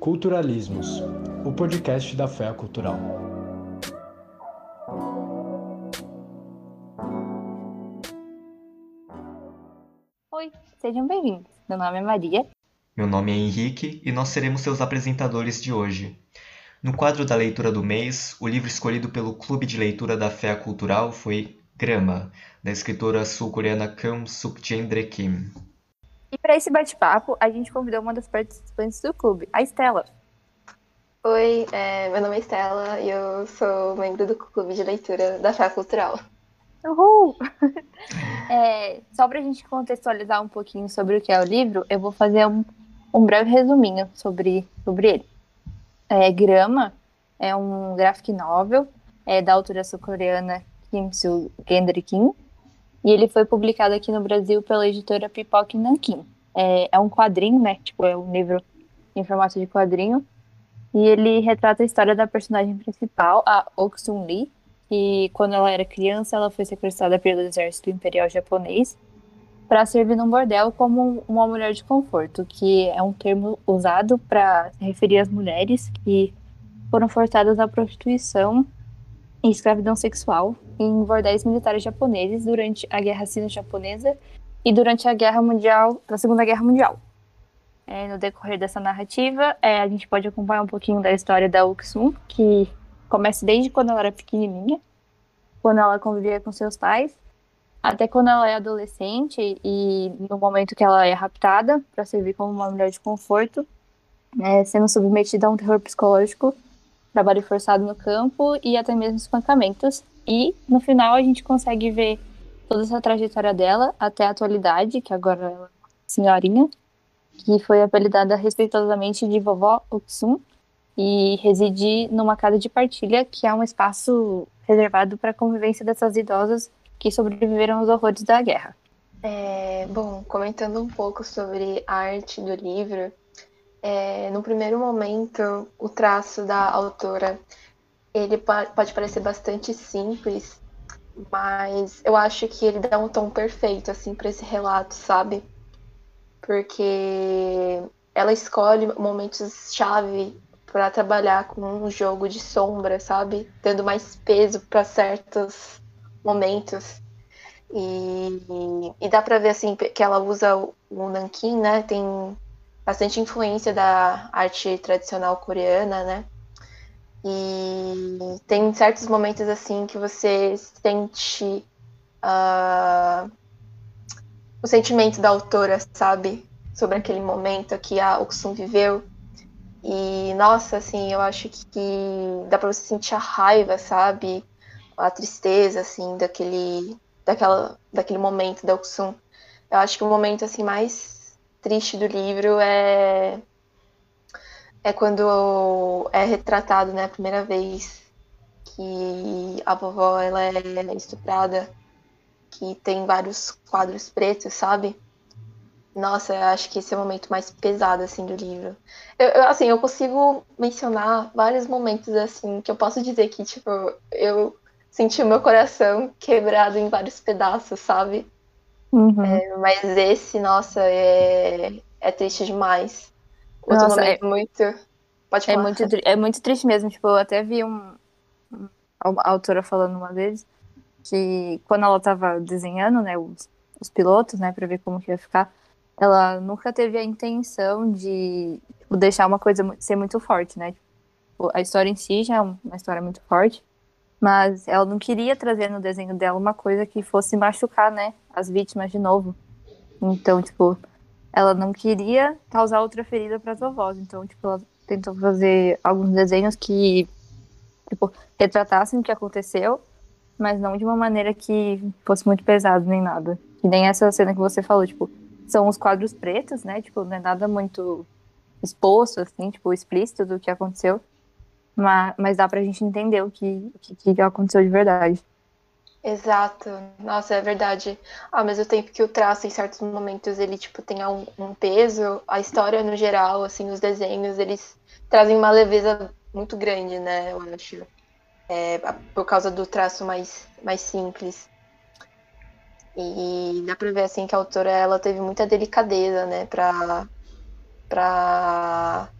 Culturalismos, o podcast da Fé Cultural. Oi, sejam bem-vindos. Meu nome é Maria. Meu nome é Henrique e nós seremos seus apresentadores de hoje. No quadro da leitura do mês, o livro escolhido pelo Clube de Leitura da Fé Cultural foi Grama, da escritora sul-coreana Kim Suk-jendre Kim. E para esse bate-papo, a gente convidou uma das participantes do clube, a Estela. Oi, é, meu nome é Estela e eu sou membro do clube de leitura da Fé Cultural. Uhul! é, só para a gente contextualizar um pouquinho sobre o que é o livro, eu vou fazer um, um breve resuminho sobre, sobre ele. É, Grama é um graphic novel é, da autora sul-coreana Kim Soo-gendri Kim, e ele foi publicado aqui no Brasil pela editora Pipoque Nankin. É, é um quadrinho, né? Tipo, é um livro em formato de quadrinho. E ele retrata a história da personagem principal, a Oksun Lee, que quando ela era criança, ela foi sequestrada pelo exército imperial japonês para servir num bordel como uma mulher de conforto, que é um termo usado para referir às mulheres que foram forçadas à prostituição e escravidão sexual em bordéis militares japoneses durante a Guerra Sino-Japonesa e durante a Guerra Mundial, a Segunda Guerra Mundial. É, no decorrer dessa narrativa, é, a gente pode acompanhar um pouquinho da história da Uksum, que começa desde quando ela era pequenininha, quando ela convivia com seus pais, até quando ela é adolescente e no momento que ela é raptada para servir como uma mulher de conforto, né, sendo submetida a um terror psicológico, trabalho forçado no campo e até mesmo espancamentos, e no final a gente consegue ver toda essa trajetória dela até a atualidade, que agora ela é senhorinha, que foi apelidada respeitosamente de vovó Utsum, e reside numa casa de partilha, que é um espaço reservado para a convivência dessas idosas que sobreviveram aos horrores da guerra. É, bom, comentando um pouco sobre a arte do livro, é, no primeiro momento, o traço da autora ele pode parecer bastante simples, mas eu acho que ele dá um tom perfeito assim para esse relato, sabe? Porque ela escolhe momentos chave para trabalhar com um jogo de sombra, sabe? Dando mais peso para certos momentos. E, e dá para ver assim que ela usa o, nanquim, né? Tem bastante influência da arte tradicional coreana, né? E tem certos momentos assim que você sente uh, o sentimento da autora, sabe? Sobre aquele momento que a Oksun viveu. E, nossa, assim, eu acho que dá pra você sentir a raiva, sabe? A tristeza, assim, daquele, daquela, daquele momento da Oksun. Eu acho que o momento, assim, mais triste do livro é é quando é retratado, né, a primeira vez que a vovó ela é estuprada, que tem vários quadros pretos, sabe? Nossa, eu acho que esse é o momento mais pesado assim do livro. Eu, eu, assim, eu consigo mencionar vários momentos assim que eu posso dizer que tipo eu senti o meu coração quebrado em vários pedaços, sabe? Uhum. É, mas esse, nossa, é, é triste demais. Outro Nossa, momento é, muito. Pode falar. É muito, é muito triste mesmo. Tipo, eu até vi um, uma autora falando uma vez que quando ela tava desenhando, né, os, os pilotos, né, pra ver como que ia ficar, ela nunca teve a intenção de tipo, deixar uma coisa ser muito forte, né? Tipo, a história em si já é uma história muito forte, mas ela não queria trazer no desenho dela uma coisa que fosse machucar, né, as vítimas de novo. Então, tipo, ela não queria causar outra ferida para as vovós. Então, tipo, ela tentou fazer alguns desenhos que, tipo, retratassem o que aconteceu, mas não de uma maneira que fosse muito pesado nem nada. Que nem essa cena que você falou, tipo, são os quadros pretos, né? Tipo, não é nada muito exposto, assim, tipo, explícito do que aconteceu. Mas, mas dá pra gente entender o que, o que, que aconteceu de verdade. Exato. Nossa, é verdade. Ao mesmo tempo que o traço, em certos momentos, ele, tipo, tem um, um, peso, a história, no geral, assim, os desenhos, eles trazem uma leveza muito grande, né, eu acho. É, por causa do traço mais, mais simples. E dá pra ver, assim, que a autora, ela teve muita delicadeza, né, pra, pra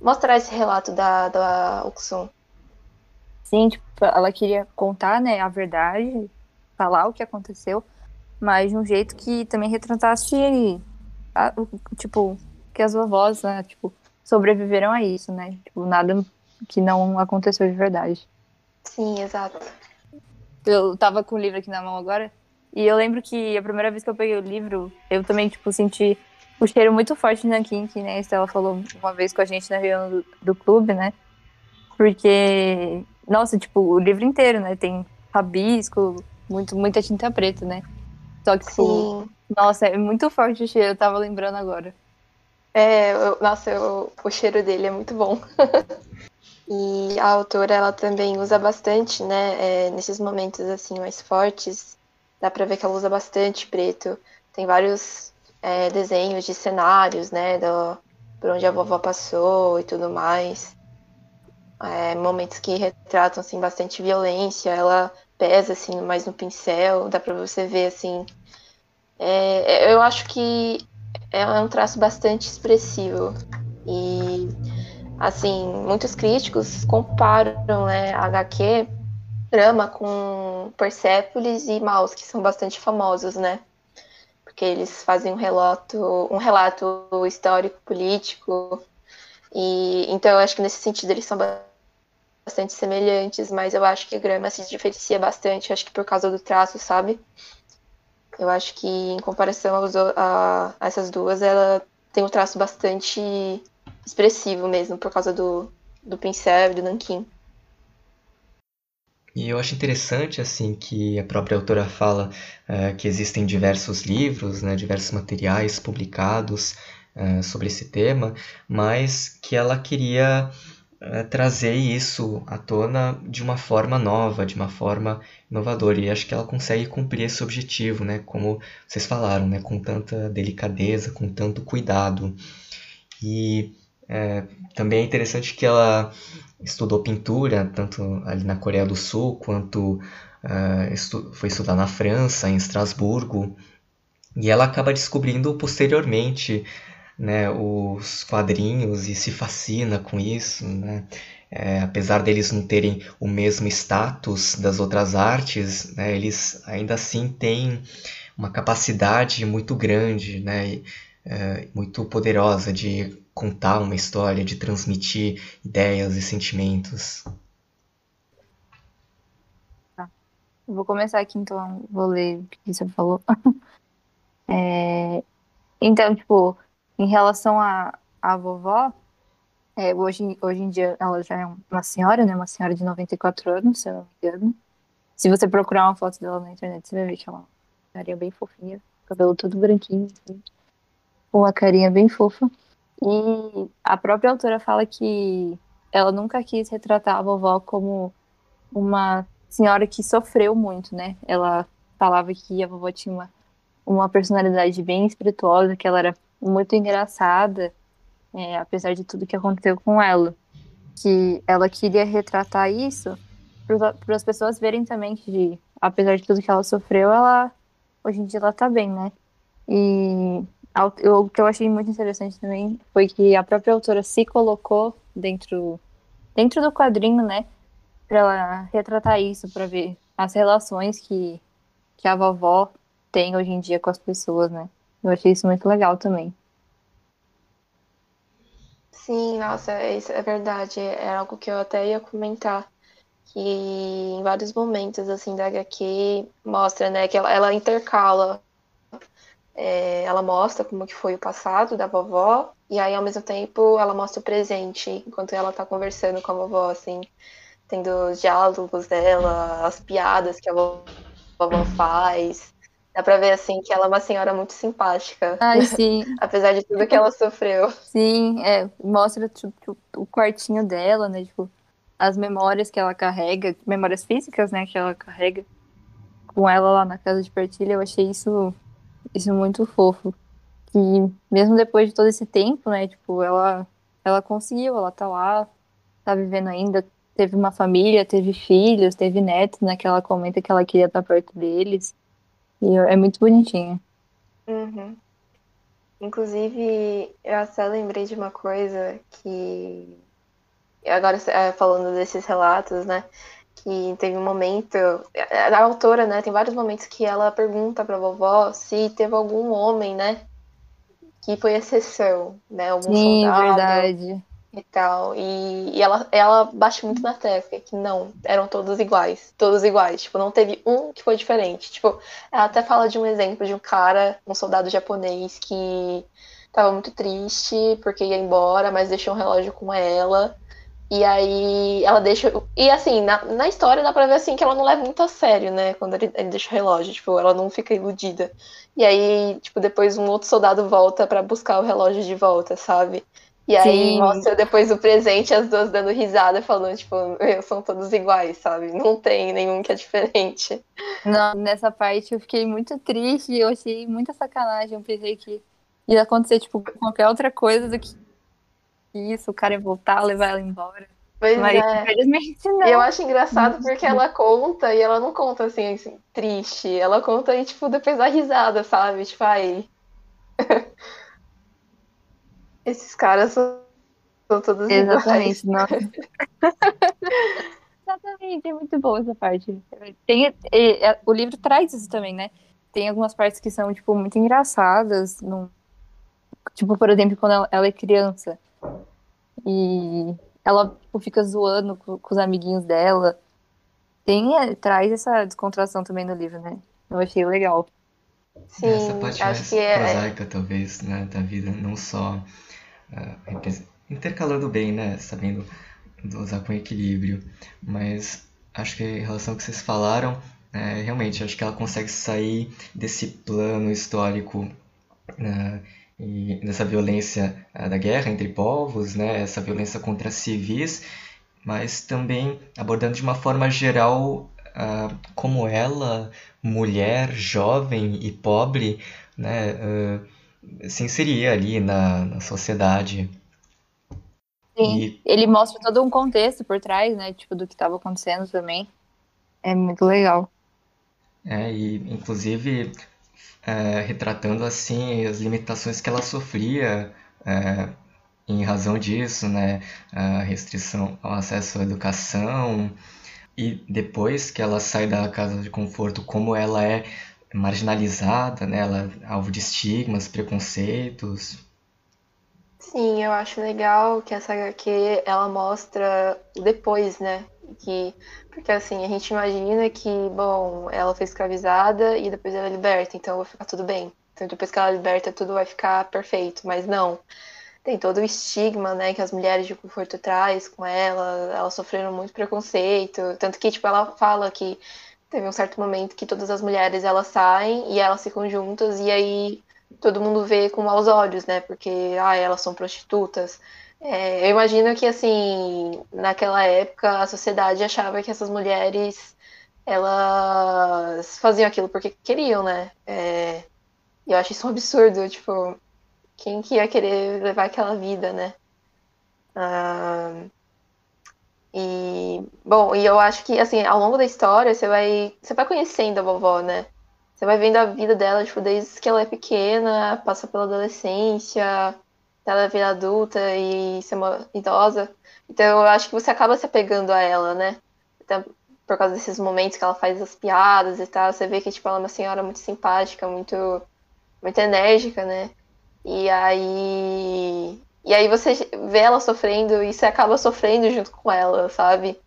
mostrar esse relato da, da Uxum. Sim, tipo, ela queria contar, né, a verdade, falar o que aconteceu, mas de um jeito que também retratasse, a, o, tipo, que as vovós, né, tipo, sobreviveram a isso, né? Tipo, nada que não aconteceu de verdade. Sim, exato. Eu tava com o livro aqui na mão agora, e eu lembro que a primeira vez que eu peguei o livro, eu também, tipo, senti o cheiro muito forte de nanquim, que né, a Estela falou uma vez com a gente na reunião do, do clube, né? Porque, nossa, tipo, o livro inteiro, né? Tem rabisco, muito, muita tinta preta, né? Só que, tipo, Sim. nossa, é muito forte o cheiro, eu tava lembrando agora. É, eu- nossa, eu- o cheiro dele é muito bom. e a autora, ela também usa bastante, né, é, nesses momentos, assim, mais fortes, dá pra ver que ela usa bastante preto. Tem vários é, desenhos de cenários, né, do, por onde a vovó passou e tudo mais. É, momentos que retratam, assim, bastante violência, ela pesa, assim, mais no pincel, dá pra você ver, assim... é, eu acho que é um traço bastante expressivo. E, assim, muitos críticos comparam né, a HQ Drama com Persepolis e Maus, que são bastante famosos, né? Porque eles fazem um relato, um relato histórico, político. E, então, eu acho que nesse sentido eles são bastante semelhantes, mas eu acho que Grama se diferencia bastante, acho que por causa do traço, sabe? Eu acho que, em comparação aos a, a essas duas, ela tem um traço bastante expressivo mesmo, por causa do, do pincel e do nanquim. E eu acho interessante assim que a própria autora fala eh, que existem diversos livros, né, diversos materiais publicados eh, sobre esse tema, mas que ela queria eh, trazer isso à tona de uma forma nova, de uma forma inovadora. E acho que ela consegue cumprir esse objetivo, né, como vocês falaram, né, com tanta delicadeza, com tanto cuidado. E eh, também é interessante que ela estudou pintura, tanto ali na Coreia do Sul, quanto ah, estu- foi estudar na França, em Estrasburgo, e ela acaba descobrindo posteriormente, né, os quadrinhos e se fascina com isso, né? É, apesar deles não terem o mesmo status das outras artes, né, eles ainda assim têm uma capacidade muito grande, né, é, muito poderosa de contar uma história, de transmitir ideias e sentimentos. Eu vou começar aqui, então, vou ler o que você falou. É, Então, tipo, em relação à à vovó, é, hoje, hoje em dia ela já é uma senhora, né? Uma senhora de 94 anos, se eu não me engano. Se você procurar uma foto dela na internet, você vai ver que ela é uma carinha bem fofinha, cabelo todo branquinho, assim, com uma carinha bem fofa. E a própria autora fala que ela nunca quis retratar a vovó como uma senhora que sofreu muito, né? Ela falava que a vovó tinha uma, uma personalidade bem espirituosa, que ela era muito engraçada, é, apesar de tudo que aconteceu com ela. Que ela queria retratar isso para as pessoas verem também que, apesar de tudo que ela sofreu, ela hoje em dia ela tá bem, né? E o que eu achei muito interessante também foi que a própria autora se colocou dentro, dentro do quadrinho, né? Pra ela retratar isso, pra ver as relações que, que a vovó tem hoje em dia com as pessoas, né? Eu achei isso muito legal também. Sim, nossa, isso é verdade. É algo que eu até ia comentar. Que em vários momentos, assim, da HQ mostra, né, que ela, ela intercala. É, ela mostra como que foi o passado da vovó, e aí, ao mesmo tempo, ela mostra o presente, enquanto ela tá conversando com a vovó, assim, tendo os diálogos dela, as piadas que a vo- vovó faz. Dá pra ver, assim, que ela é uma senhora muito simpática, Ai, sim, apesar de tudo que ela sofreu. sim, é, mostra tipo, o quartinho dela, né? Tipo, as memórias que ela carrega, memórias físicas, né, que ela carrega com ela lá na casa de partilha. Eu achei isso, isso muito fofo. Que mesmo depois de todo esse tempo, né, tipo, ela, ela conseguiu, ela tá lá, tá vivendo ainda, teve uma família, teve filhos, teve netos, né, que ela comenta que ela queria estar perto deles. E é muito bonitinho. Uhum. Inclusive, eu até lembrei de uma coisa que. Agora, é, falando desses relatos, né? Que teve um momento. A autora, né? Tem vários momentos que ela pergunta pra vovó se teve algum homem, né? Que foi exceção, né? Algum Sim, soldado verdade. E tal. E, e ela, ela bate muito na tecla que não, eram todos iguais. Todos iguais. Tipo, não teve um que foi diferente. Tipo, ela até fala de um exemplo de um cara, um soldado japonês, que tava muito triste porque ia embora, mas deixou um relógio com ela. E aí ela deixa. E assim, na, na história dá pra ver assim que ela não leva muito a sério, né? Quando ele, ele deixa o relógio. Tipo, ela não fica iludida. E aí, tipo, depois um outro soldado volta pra buscar o relógio de volta, sabe? E aí Sim. mostra depois o presente, as duas dando risada, falando, tipo, "Meu, são todos iguais, sabe? Não tem nenhum que é diferente. Não, nessa parte eu fiquei muito triste, eu achei muita sacanagem. Eu pensei que ia acontecer, tipo, qualquer outra coisa do que isso, o cara ia voltar, levar ela embora. Pois Mas é. infelizmente não. E eu acho engraçado porque ela conta e ela não conta assim, assim, triste. Ela conta e, tipo, depois dá risada, sabe? Tipo, ai. Esses caras são, são todos iguais. Exatamente, nossa. Exatamente, é muito boa essa parte. Tem, é, o livro traz isso também, né? Tem algumas partes que são, tipo, muito engraçadas. num- Tipo, por exemplo, quando ela, ela é criança. E ela tipo, fica zoando com, com os amiguinhos dela. Tem, é, traz essa descontração também no livro, né? Eu achei legal. Sim, Essa parte acho mais que é. prosaica, talvez, né, da vida, não só intercalando bem, né, sabendo usar com equilíbrio, mas acho que em relação ao que vocês falaram, é, realmente, acho que ela consegue sair desse plano histórico né, e dessa violência ah, da guerra entre povos, né, essa violência contra civis, mas também abordando de uma forma geral ah, como ela, mulher, jovem e pobre, né, ah, se inseria ali na, na sociedade. Sim. E Ele mostra todo um contexto por trás, né? Tipo, do que estava acontecendo também. É muito legal. É, e inclusive é, retratando assim as limitações que ela sofria é, em razão disso, né? A restrição ao acesso à educação e depois que ela sai da casa de conforto, como ela é marginalizada, né? Ela é alvo de estigmas, preconceitos. Sim, eu acho legal que essa HQ ela mostra depois, né? Que, porque assim, a gente imagina que, bom, ela foi escravizada e depois ela é liberta, então vai ficar tudo bem. Então depois que ela é liberta, tudo vai ficar perfeito. Mas não. Tem todo o estigma, né, que as mulheres de conforto traz com ela, elas sofreram muito preconceito. Tanto que, tipo, ela fala que teve um certo momento que todas as mulheres elas saem e elas ficam juntas e aí todo mundo vê com maus olhos, né? Porque ah, elas são prostitutas. É, eu imagino que assim, naquela época a sociedade achava que essas mulheres elas faziam aquilo porque queriam, né? É, eu acho isso um absurdo, tipo, quem que ia querer levar aquela vida, né? Ah, e bom, e eu acho que assim, ao longo da história você vai, você vai conhecendo a vovó, né? Você vai vendo a vida dela, tipo, desde que ela é pequena, passa pela adolescência, ela virar adulta e ser uma idosa. Então eu acho que você acaba se apegando a ela, né? Até por causa desses momentos que ela faz as piadas e tal, você vê que tipo, ela é uma senhora muito simpática, muito, muito enérgica, né? E aí. E aí você vê ela sofrendo e você acaba sofrendo junto com ela, sabe?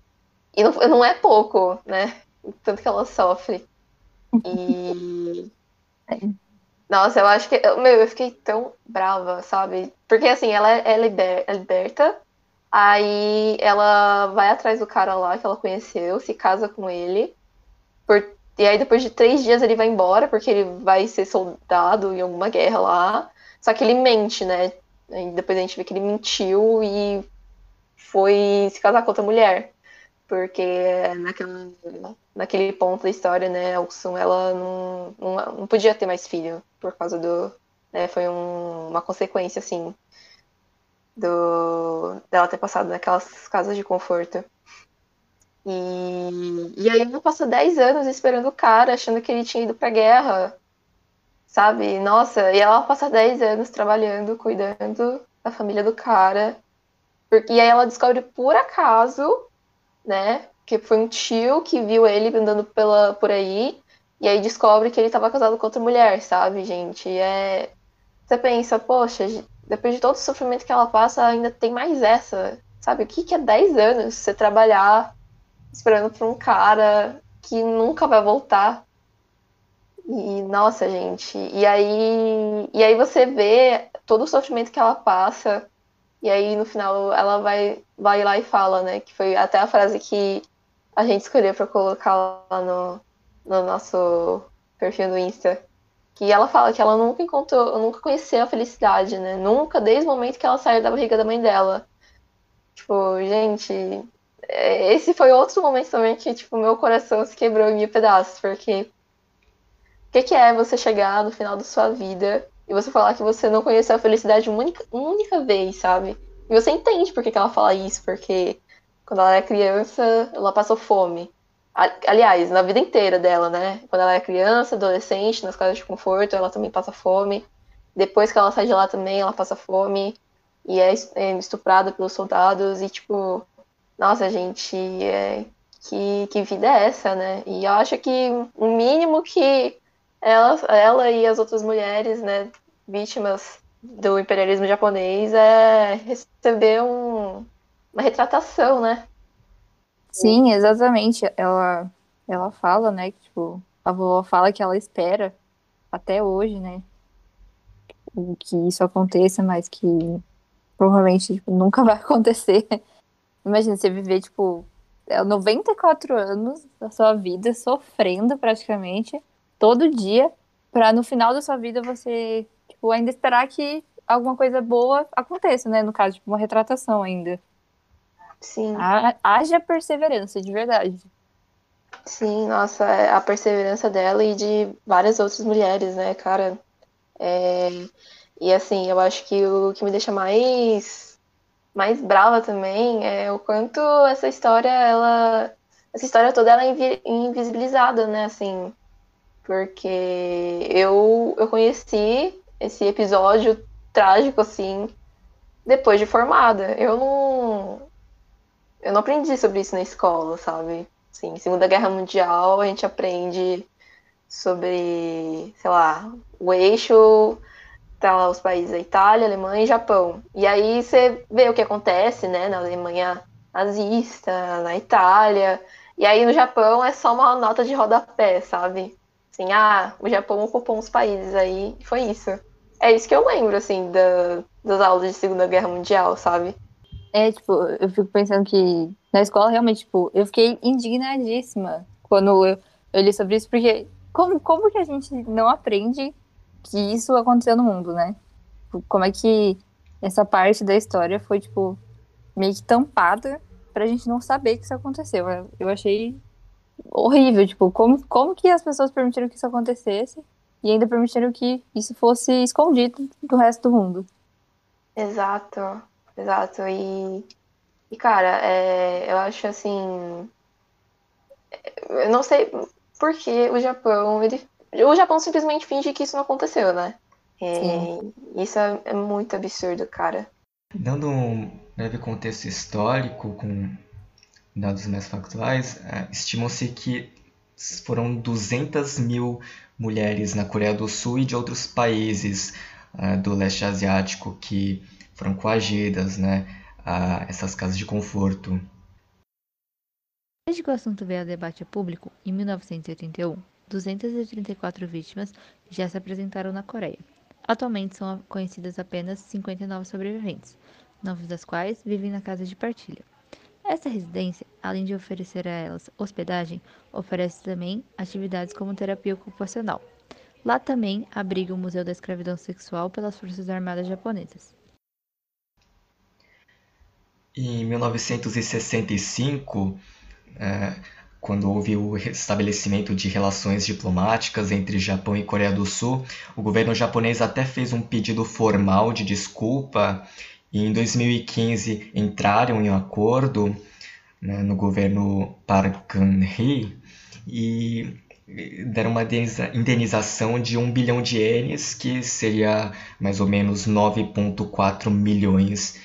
E não, não é pouco, né? O Tanto que ela sofre. E. Nossa, eu acho que. Meu, eu fiquei tão brava, sabe? Porque assim, ela é, liber, é liberta, aí ela vai atrás do cara lá que ela conheceu, se casa com ele. Por, e aí depois de três dias ele vai embora, porque ele vai ser soldado em alguma guerra lá. Só que ele mente, né? E depois a gente vê que ele mentiu e foi se casar com outra mulher. Porque naquela, naquele ponto da história, né, a ela não, não, não podia ter mais filho por causa do. Né, foi um, uma consequência, assim, do, dela ter passado naquelas casas de conforto. E, e aí ela passou 10 anos esperando o cara, achando que ele tinha ido pra guerra. Sabe? Nossa, e ela passa 10 anos trabalhando, cuidando da família do cara. E aí ela descobre por acaso, né? Que foi um tio que viu ele andando pela, por aí. E aí descobre que ele estava casado com outra mulher, sabe, gente? E é. Você pensa, poxa, depois de todo o sofrimento que ela passa, ainda tem mais essa. Sabe, o que, que é 10 anos você trabalhar esperando por um cara que nunca vai voltar? E, nossa, gente. E aí, e aí você vê todo o sofrimento que ela passa. E aí, no final, ela vai, vai lá e fala, né? Que foi até a frase que a gente escolheu para colocar lá no, no nosso perfil do Insta. Que ela fala que ela nunca encontrou, nunca conheceu a felicidade, né? Nunca, desde o momento que ela saiu da barriga da mãe dela. Tipo, gente, é, esse foi outro momento também que, tipo, meu coração se quebrou em mil pedaços, porque que, que é você chegar no final da sua vida e você falar que você não conheceu a felicidade uma única, uma única vez, sabe? E você entende por que, que ela fala isso, porque quando ela é criança, ela passou fome. Aliás, na vida inteira dela, né? Quando ela é criança, adolescente, nas casas de conforto, ela também passa fome. Depois que ela sai de lá também, ela passa fome. E é, é estuprada pelos soldados. E, tipo, nossa, gente, é, que, que vida é essa, né? E eu acho que o mínimo que ela, ela e as outras mulheres, né, vítimas do imperialismo japonês, é receber um, uma retratação, né? Sim, exatamente. Ela, ela fala, né, que, tipo, a vovó fala que ela espera até hoje, né, que isso aconteça, mas que provavelmente tipo, nunca vai acontecer. Imagina você viver, tipo, 94 anos da sua vida sofrendo praticamente todo dia, para no final da sua vida você, tipo, ainda esperar que alguma coisa boa aconteça, né? No caso, tipo, uma retratação ainda. Sim. Haja perseverança, de verdade. Sim, nossa, é, a perseverança dela e de várias outras mulheres, né, cara? É... E assim, eu acho que o que me deixa mais mais brava também é o quanto essa história, ela. Essa história toda ela é invisibilizada, né? Assim, porque eu, eu conheci esse episódio trágico, assim, depois de formada. Eu não. Eu não aprendi sobre isso na escola, sabe? Sim, Segunda Guerra Mundial a gente aprende sobre, sei lá, o eixo, tá lá os países, Itália, Alemanha e Japão. E aí você vê o que acontece, né, na Alemanha nazista, na Itália, e aí no Japão é só uma nota de rodapé, sabe? Assim, ah, o Japão ocupou uns países aí, foi isso. É isso que eu lembro, assim, da, das aulas de Segunda Guerra Mundial, sabe? É, tipo, eu fico pensando que na escola, realmente, tipo, eu fiquei indignadíssima quando eu, eu li sobre isso, porque como, como que a gente não aprende que isso aconteceu no mundo, né? Tipo, como é que essa parte da história foi, tipo, meio que tampada pra gente não saber que isso aconteceu. Eu achei horrível, tipo, como, como que as pessoas permitiram que isso acontecesse e ainda permitiram que isso fosse escondido do resto do mundo. Exato, exato. E, e cara, é, eu acho assim. Eu não sei por que o Japão. Ele, o Japão simplesmente finge que isso não aconteceu, né? É, isso é, é muito absurdo, cara. Dando um breve contexto histórico, com dados mais factuais, é, estimam-se que foram 200 mil mulheres na Coreia do Sul e de outros países é, do leste asiático que foram coagidas né, a essas casas de conforto. Desde que o assunto veio a debate público, em 1981, 234 vítimas já se apresentaram na Coreia. Atualmente são conhecidas apenas 59 sobreviventes, nove das quais vivem na casa de partilha. Essa residência, além de oferecer a elas hospedagem, oferece também atividades como terapia ocupacional. Lá também abriga o Museu da Escravidão Sexual pelas Forças Armadas Japonesas. Em 1965, é, quando houve o estabelecimento de relações diplomáticas entre Japão e Coreia do Sul, o governo japonês até fez um pedido formal de desculpa e em 2015 entraram em acordo né, no governo Park Geun-hye e deram uma indenização de um bilhão de ienes, que seria mais ou menos 9,4 milhões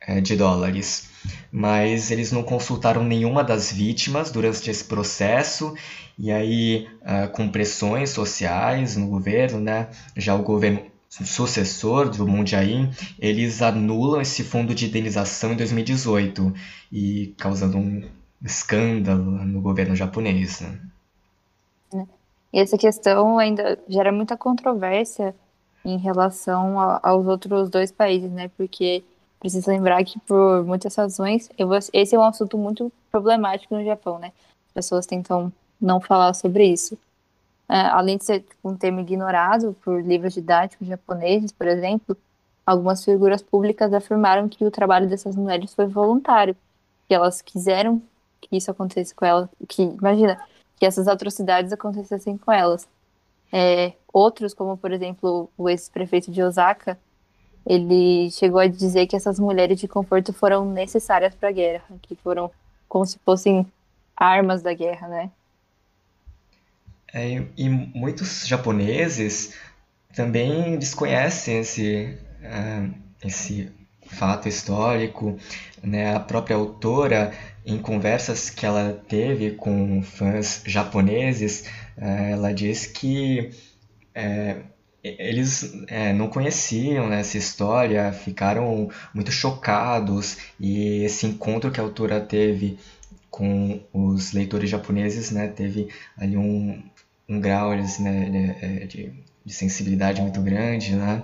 é, de dólares. Mas eles não consultaram nenhuma das vítimas durante esse processo, e aí, uh, com pressões sociais no governo, né, já o governo sucessor do Jae-in, eles anulam esse fundo de indenização em 2018, e causando um escândalo no governo japonês. Né? E essa questão ainda gera muita controvérsia em relação a, aos outros dois países, né? Porque precisa lembrar que por muitas razões, esse é um assunto muito problemático no Japão, né? As pessoas tentam não falar sobre isso. É, além de ser um tema ignorado por livros didáticos japoneses, por exemplo, algumas figuras públicas afirmaram que o trabalho dessas mulheres foi voluntário, que elas quiseram que isso acontecesse com elas, que imagina, que essas atrocidades acontecessem com elas. É, outros, como por exemplo o ex-prefeito de Osaka, ele chegou a dizer que essas mulheres de conforto foram necessárias para a guerra, que foram como se fossem armas da guerra, né? É, e muitos japoneses também desconhecem esse, uh, esse fato histórico. Né? A própria autora em conversas que ela teve com fãs japoneses, eh, ela diz que é, eles não conheciam né, essa história, ficaram muito chocados e esse encontro que a autora teve com os leitores japoneses né, teve ali um, um grau né, de, de sensibilidade muito grande, né?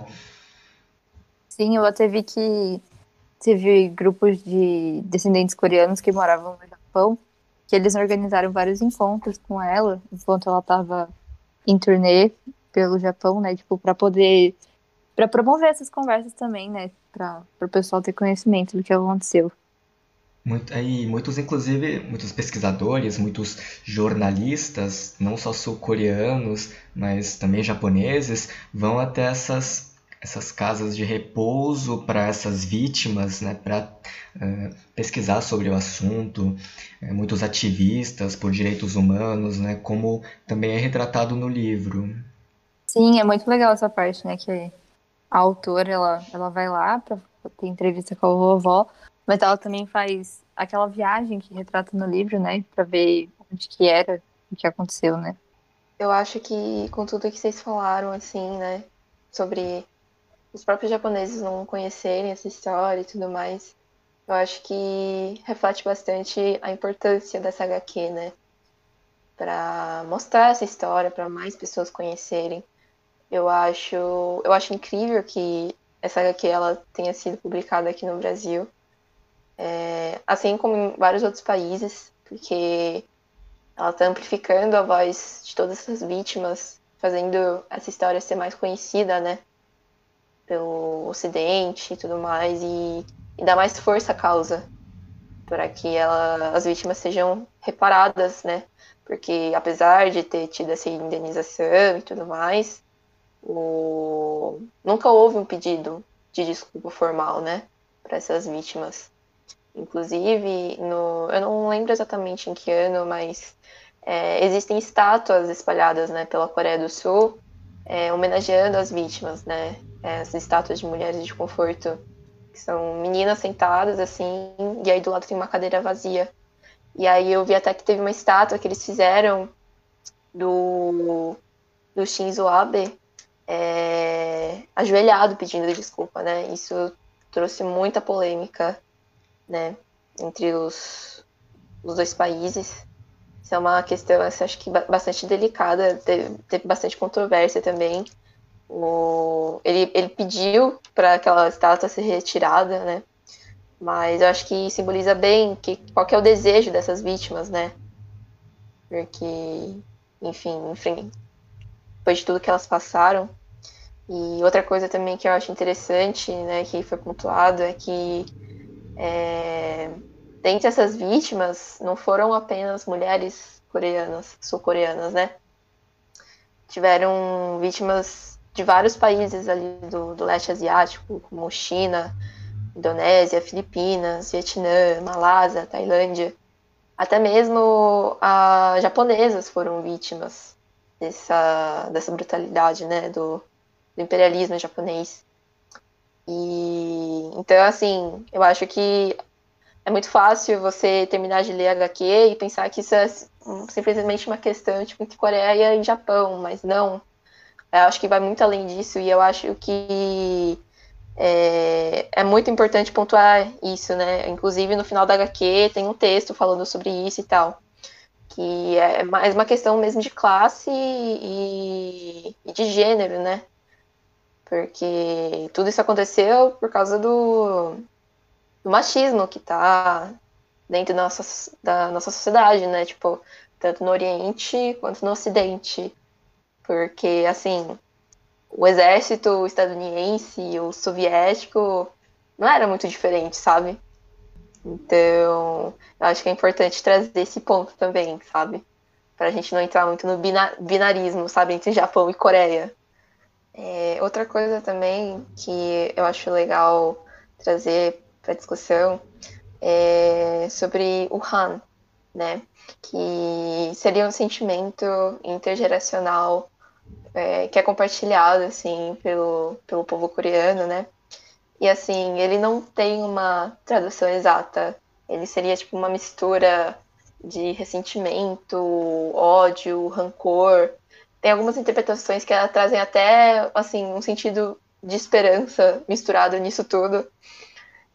Sim, eu até vi que teve grupos de descendentes coreanos que moravam no Japão, que eles organizaram vários encontros com ela enquanto ela estava em turnê pelo Japão, né, tipo, para poder para promover essas conversas também, né, para o pessoal ter conhecimento do que aconteceu. Muito, muitos, inclusive, muitos pesquisadores, muitos jornalistas, não só sul-coreanos, mas também japoneses, vão até essas essas casas de repouso para essas vítimas, né, para uh, é, pesquisar sobre o assunto, uh, muitos ativistas por direitos humanos, né, como também é retratado no livro. Sim, é muito legal essa parte, né, que a autora ela, ela vai lá para ter entrevista com a vovó, mas ela também faz aquela viagem que retrata no livro, né, para ver onde que era, o que aconteceu, né. Eu acho que com tudo que vocês falaram, assim, né, sobre os próprios japoneses não conhecerem essa história e tudo mais, eu acho que reflete bastante a importância dessa HQ, né? Para mostrar essa história para mais pessoas conhecerem. Eu acho, eu acho incrível que essa HQ ela tenha sido publicada aqui no Brasil, é, assim como em vários outros países, porque ela está amplificando a voz de todas essas vítimas, fazendo essa história ser mais conhecida, né? pelo Ocidente e tudo mais, e, e dar mais força à causa, para que ela, as vítimas sejam reparadas, né? Porque apesar de ter tido essa indenização e tudo mais, o... nunca houve um pedido de desculpa formal, né, para essas vítimas. Inclusive, no... eu não lembro exatamente em que ano, mas é, existem estátuas espalhadas né, pela Coreia do Sul é, homenageando as vítimas, né? As estátuas de mulheres de conforto, que são meninas sentadas assim, e aí do lado tem uma cadeira vazia. E aí eu vi até que teve uma estátua que eles fizeram do, do Shinzo Abe é, ajoelhado pedindo desculpa, né? Isso trouxe muita polêmica, né? Entre os, os dois países. Isso é uma questão, assim, acho que bastante delicada, teve, teve bastante controvérsia também. O, ele, ele pediu para aquela estátua ser retirada, né? Mas eu acho que simboliza bem que, qual que é o desejo dessas vítimas, né? Porque, enfim, enfim, depois de tudo que elas passaram. E outra coisa também que eu acho interessante, né, que foi pontuado, é que é, dentre essas vítimas, não foram apenas mulheres coreanas, sul-coreanas, né? Tiveram vítimas de vários países ali do, do leste asiático, como China, Indonésia, Filipinas, Vietnã, Malásia, Tailândia. Até mesmo as japonesas foram vítimas dessa, dessa brutalidade, né, do, do imperialismo japonês. E então, assim, eu acho que é muito fácil você terminar de ler HQ e pensar que isso é simplesmente uma questão tipo, entre Coreia e Japão, mas não. Eu acho que vai muito além disso e eu acho que é, é, muito importante pontuar isso, né? Inclusive no final da HQ tem um texto falando sobre isso e tal. Que é mais uma questão mesmo de classe e, e de gênero, né? Porque tudo isso aconteceu por causa do, do machismo que tá dentro da nossa, da nossa sociedade, né? Tipo, tanto no Oriente quanto no Ocidente. Porque, assim, o exército estadunidense e o soviético não era muito diferente, sabe? Então, acho que é importante trazer esse ponto também, sabe? Pra gente não entrar muito no binarismo, sabe? Entre Japão e Coreia. É, outra coisa também que eu acho legal trazer para discussão é sobre o Han, né? Que seria um sentimento intergeracional é, que é compartilhado assim pelo, pelo povo coreano, né? E assim, ele não tem uma tradução exata. Ele seria tipo uma mistura de ressentimento, ódio, rancor. Tem algumas interpretações que trazem até assim um sentido de esperança misturado nisso tudo,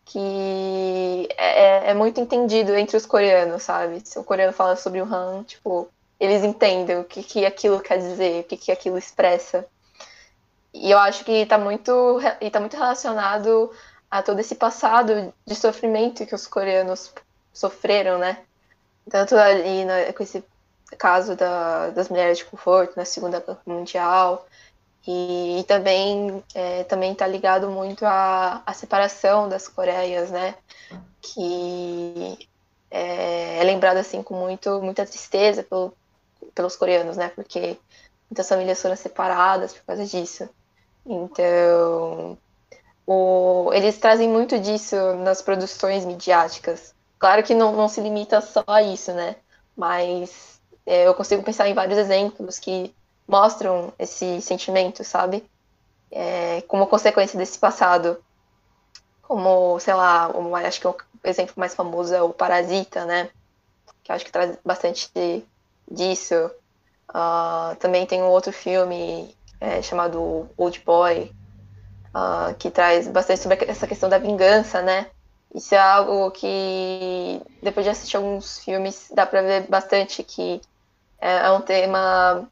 que é, é muito entendido entre os coreanos, sabe? Se o coreano fala sobre o Han, tipo, eles entendem o que, que aquilo quer dizer, o que, que aquilo expressa. E eu acho que está muito, e tá muito relacionado a todo esse passado de sofrimento que os coreanos sofreram, né? Tanto ali com esse caso da, das mulheres de conforto na Segunda Guerra Mundial, e, e também é, também está ligado muito à, à separação das Coreias, né? Que é, é lembrado assim com muito, muita tristeza pelo, pelos coreanos, né? Porque muitas famílias foram separadas por causa disso. Então, o, eles trazem muito disso nas produções midiáticas. Claro que não, não se limita só a isso, né? Mas eu consigo pensar em vários exemplos que mostram esse sentimento, sabe? É, como consequência desse passado. Como, sei lá, um, acho que o exemplo mais famoso é o Parasita, né? Que acho que traz bastante disso. Uh, também tem um outro filme é, chamado Old Boy, uh, que traz bastante sobre essa questão da vingança, né? Isso é algo que, depois de assistir alguns filmes, dá pra ver bastante que é, é um tema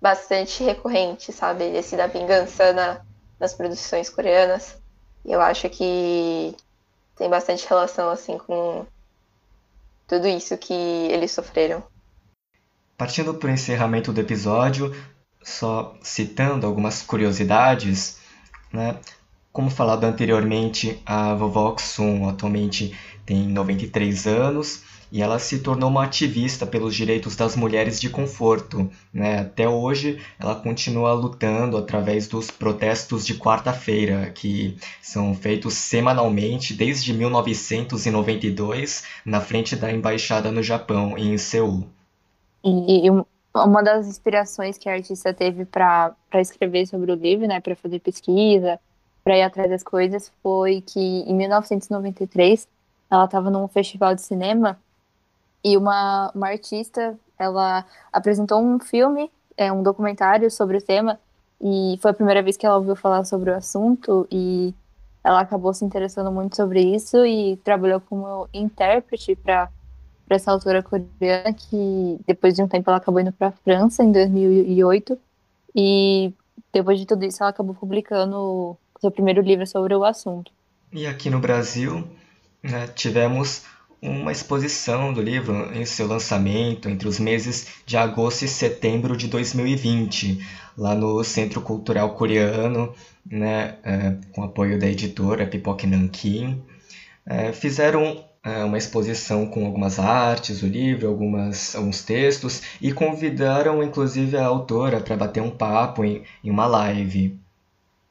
bastante recorrente, sabe? Esse da vingança na, nas produções coreanas. Eu acho que tem bastante relação, assim, com tudo isso que eles sofreram. Partindo para o encerramento do episódio, só citando algumas curiosidades, né? Como falado anteriormente, a vovó Oxum atualmente tem 93 anos e ela se tornou uma ativista pelos direitos das mulheres de conforto. Né? Até hoje, ela continua lutando através dos protestos de quarta-feira, que são feitos semanalmente desde 1992 na frente da embaixada no Japão, em Seul. E uma das inspirações que a artista teve para escrever sobre o livro, né, para fazer pesquisa, para ir atrás das coisas, foi que em 1993 ela estava num festival de cinema e uma, uma artista ela apresentou um filme, é, um documentário sobre o tema e foi a primeira vez que ela ouviu falar sobre o assunto e ela acabou se interessando muito sobre isso e trabalhou como intérprete para para essa autora coreana que depois de um tempo ela acabou indo para a França em 2008 e depois de tudo isso ela acabou publicando seu primeiro livro sobre o assunto. E aqui no Brasil né, tivemos uma exposição do livro em seu lançamento entre os meses de agosto e setembro de 2020, lá no Centro Cultural Coreano, né, é, com apoio da editora Pipoque Nankin. É, fizeram é, uma exposição com algumas artes, o livro, algumas, alguns textos e convidaram inclusive a autora para bater um papo em, em uma live.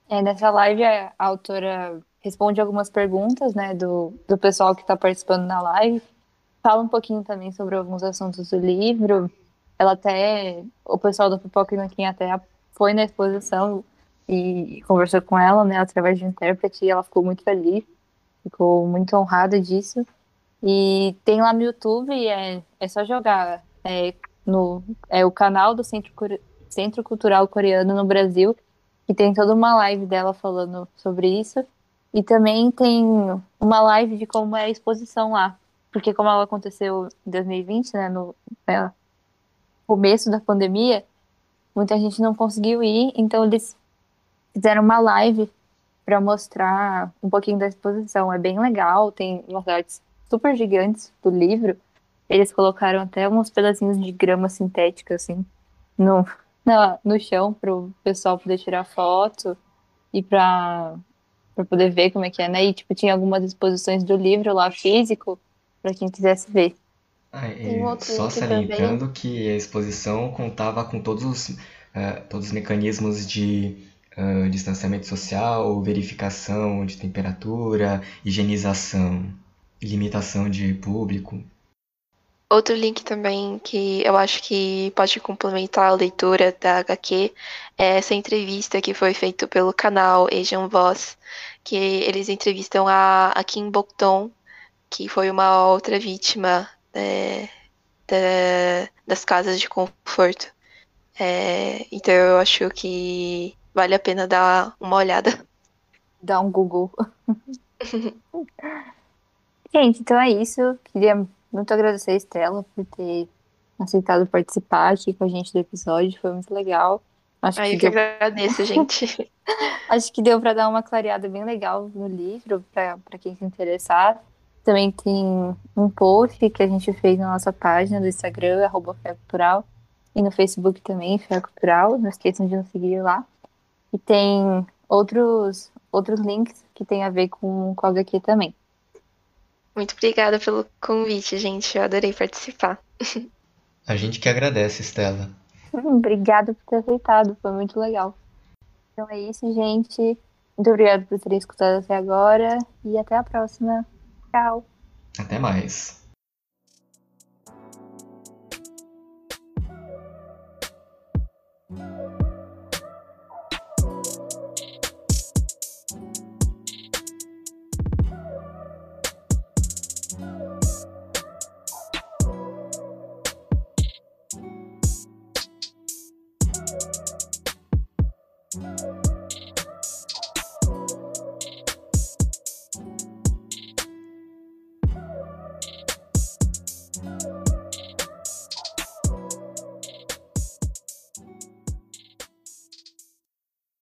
É, nessa live a autora responde algumas perguntas né, do, do pessoal que está participando na live, fala um pouquinho também sobre alguns assuntos do livro ela até. O pessoal do Pipoca e até foi na exposição e conversou com ela, né, através de intérprete, e ela ficou muito feliz, ficou muito honrada disso. E tem lá no YouTube, é, é só jogar é, no é o canal do Centro, Centro Cultural Coreano no Brasil, que tem toda uma live dela falando sobre isso. E também tem uma live de como é a exposição lá. Porque como ela aconteceu em 2020, né, no né, começo da pandemia, muita gente não conseguiu ir, então eles fizeram uma live para mostrar um pouquinho da exposição. É bem legal, tem umas artes super gigantes do livro. Eles colocaram até uns pedacinhos de grama sintética, assim, no, no chão para o pessoal poder tirar foto e para para poder ver como é que é, né? E tipo, tinha algumas exposições do livro lá físico para quem quisesse ver. Ah, só salientando também. que a exposição contava com todos os, uh, todos os mecanismos de uh, distanciamento social, verificação de temperatura, higienização, limitação de público. Outro link também que eu acho que pode complementar a leitura da HQ é essa entrevista que foi feita pelo canal Asian Voice, que eles entrevistam a, a Kim Bokdong, que foi uma outra vítima é, da, das casas de conforto. É, então eu acho que vale a pena dar uma olhada. Dar um Google. Gente, então é isso. Queria muito agradecer a Estela por ter aceitado participar aqui com a gente do episódio. Foi muito legal. Acho Ai, que eu deu... agradeço, gente. Acho que deu para dar uma clareada bem legal no livro, para quem se interessar. Também tem um post que a gente fez na nossa página do Instagram, arroba Cultural, e no Facebook também, Fé Cultural. Não esqueçam de nos seguir lá. E tem outros, outros links que tem a ver com, com a HQ também. Muito obrigada pelo convite, gente. Eu adorei participar. A gente que agradece, Estela. Obrigada por ter aceitado, foi muito legal. Então é isso, gente. Muito obrigada por terem escutado até agora e até a próxima. Tchau. Até mais.